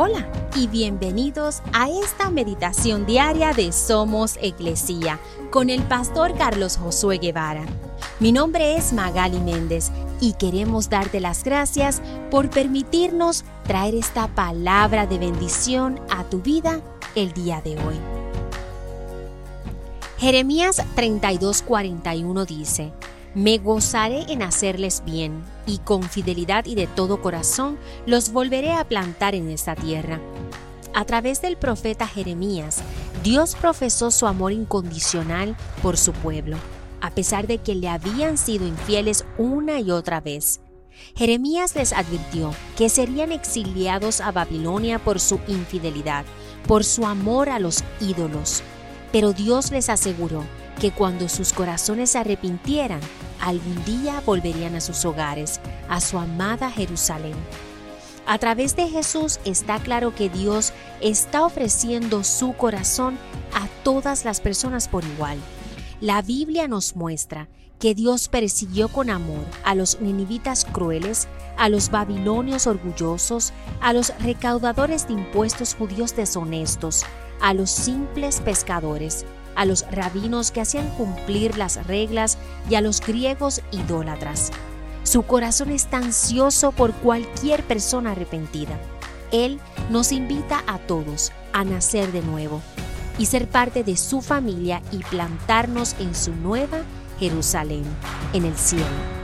Hola y bienvenidos a esta meditación diaria de Somos Iglesia con el pastor Carlos Josué Guevara. Mi nombre es Magali Méndez y queremos darte las gracias por permitirnos traer esta palabra de bendición a tu vida el día de hoy. Jeremías 32:41 dice, me gozaré en hacerles bien, y con fidelidad y de todo corazón los volveré a plantar en esta tierra. A través del profeta Jeremías, Dios profesó su amor incondicional por su pueblo, a pesar de que le habían sido infieles una y otra vez. Jeremías les advirtió que serían exiliados a Babilonia por su infidelidad, por su amor a los ídolos. Pero Dios les aseguró que cuando sus corazones se arrepintieran, algún día volverían a sus hogares, a su amada Jerusalén. A través de Jesús está claro que Dios está ofreciendo su corazón a todas las personas por igual. La Biblia nos muestra que Dios persiguió con amor a los ninivitas crueles, a los babilonios orgullosos, a los recaudadores de impuestos judíos deshonestos, a los simples pescadores, a los rabinos que hacían cumplir las reglas y a los griegos idólatras. Su corazón está ansioso por cualquier persona arrepentida. Él nos invita a todos a nacer de nuevo y ser parte de su familia y plantarnos en su nueva Jerusalén, en el cielo.